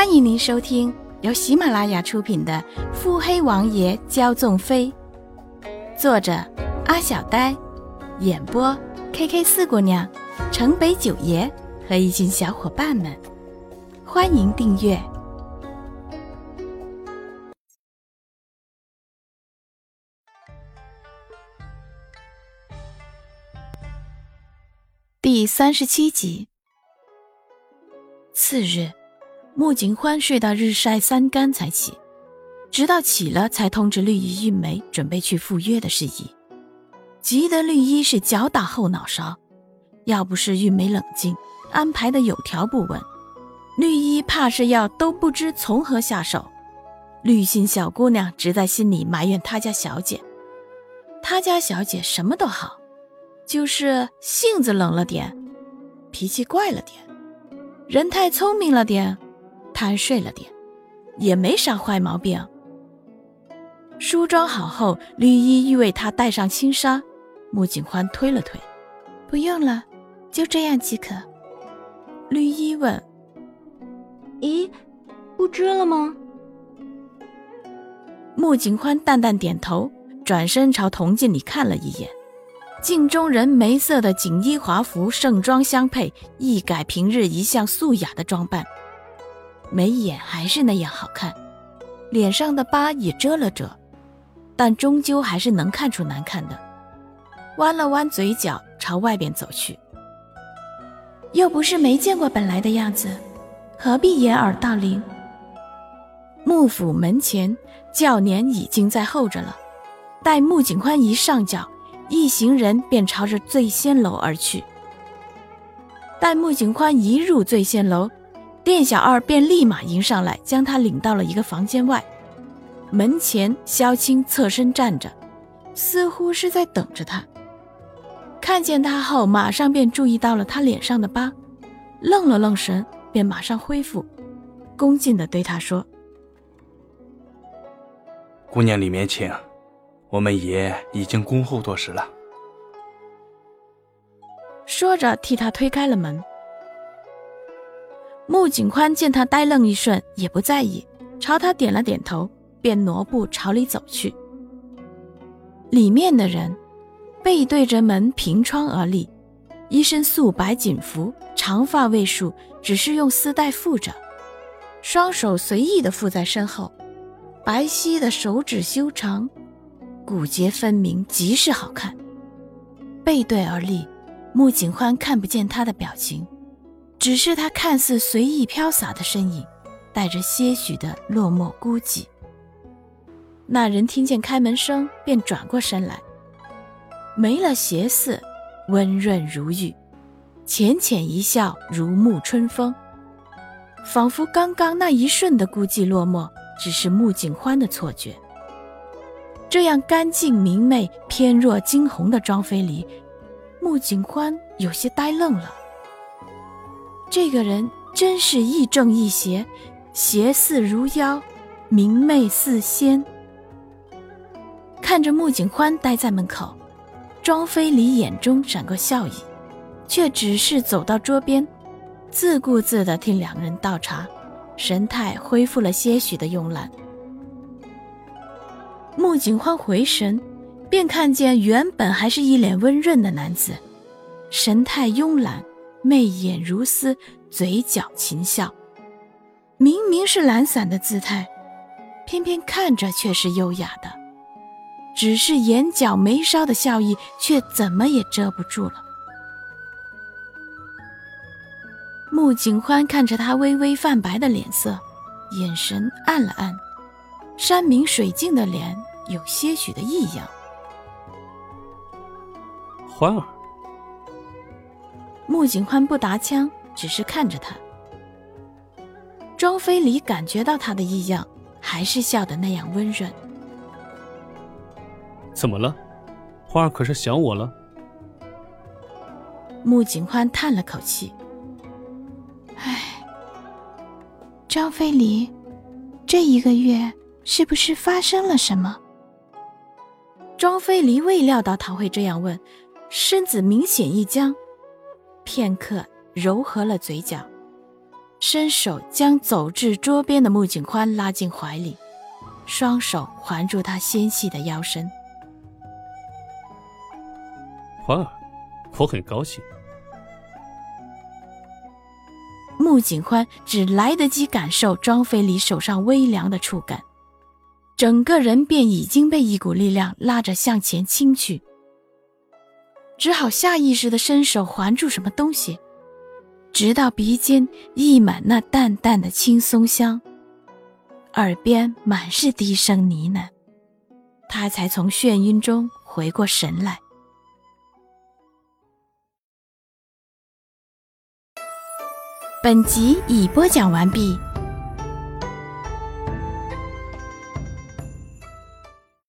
欢迎您收听由喜马拉雅出品的《腹黑王爷骄纵妃》，作者阿小呆，演播 K K 四姑娘、城北九爷和一群小伙伴们。欢迎订阅第三十七集。次日。穆景欢睡到日晒三竿才起，直到起了才通知绿衣玉梅准备去赴约的事宜，急得绿衣是脚打后脑勺。要不是玉梅冷静，安排的有条不紊，绿衣怕是要都不知从何下手。绿心小姑娘只在心里埋怨他家小姐，他家小姐什么都好，就是性子冷了点，脾气怪了点，人太聪明了点。贪睡了点，也没啥坏毛病。梳妆好后，绿衣欲为他戴上轻纱，穆景欢推了推：“不用了，就这样即可。”绿衣问：“咦，不织了吗？”穆景欢淡淡点头，转身朝铜镜里看了一眼，镜中人眉色的锦衣华服，盛装相配，一改平日一向素雅的装扮。眉眼还是那样好看，脸上的疤也遮了遮，但终究还是能看出难看的。弯了弯嘴角，朝外边走去。又不是没见过本来的样子，何必掩耳盗铃？幕府门前，轿辇已经在候着了。待穆景宽一上轿，一行人便朝着醉仙楼而去。待穆景宽一入醉仙楼。店小二便立马迎上来，将他领到了一个房间外。门前，萧青侧身站着，似乎是在等着他。看见他后，马上便注意到了他脸上的疤，愣了愣神，便马上恢复，恭敬地对他说：“姑娘里面请，我们爷已经恭候多时了。”说着，替他推开了门。穆景宽见他呆愣一瞬，也不在意，朝他点了点头，便挪步朝里走去。里面的人背对着门，凭窗而立，一身素白锦服，长发未束，只是用丝带缚着，双手随意的缚在身后，白皙的手指修长，骨节分明，极是好看。背对而立，穆景欢看不见他的表情。只是他看似随意飘洒的身影，带着些许的落寞孤寂。那人听见开门声，便转过身来，没了邪肆，温润如玉，浅浅一笑，如沐春风，仿佛刚刚那一瞬的孤寂落寞，只是穆景欢的错觉。这样干净明媚、偏若惊鸿的庄妃里，穆景欢有些呆愣了。这个人真是亦正亦邪，邪似如妖，明媚似仙。看着穆景欢待在门口，庄妃离眼中闪过笑意，却只是走到桌边，自顾自地替两人倒茶，神态恢复了些许的慵懒。穆景欢回神，便看见原本还是一脸温润的男子，神态慵懒。媚眼如丝，嘴角噙笑，明明是懒散的姿态，偏偏看着却是优雅的。只是眼角眉梢的笑意，却怎么也遮不住了。穆景欢看着他微微泛白的脸色，眼神暗了暗，山明水净的脸有些许的异样。欢儿。穆景欢不答腔，只是看着他。庄飞离感觉到他的异样，还是笑得那样温润。怎么了？花儿可是想我了？穆景欢叹了口气：“唉，张飞离，这一个月是不是发生了什么？”庄飞离未料到他会这样问，身子明显一僵。片刻，柔和了嘴角，伸手将走至桌边的穆景宽拉进怀里，双手环住他纤细的腰身。欢儿，我很高兴。穆景欢只来得及感受庄飞离手上微凉的触感，整个人便已经被一股力量拉着向前倾去，只好下意识的伸手环住什么东西。直到鼻尖溢满那淡淡的青松香，耳边满是低声呢喃，他才从眩晕中回过神来。本集已播讲完毕。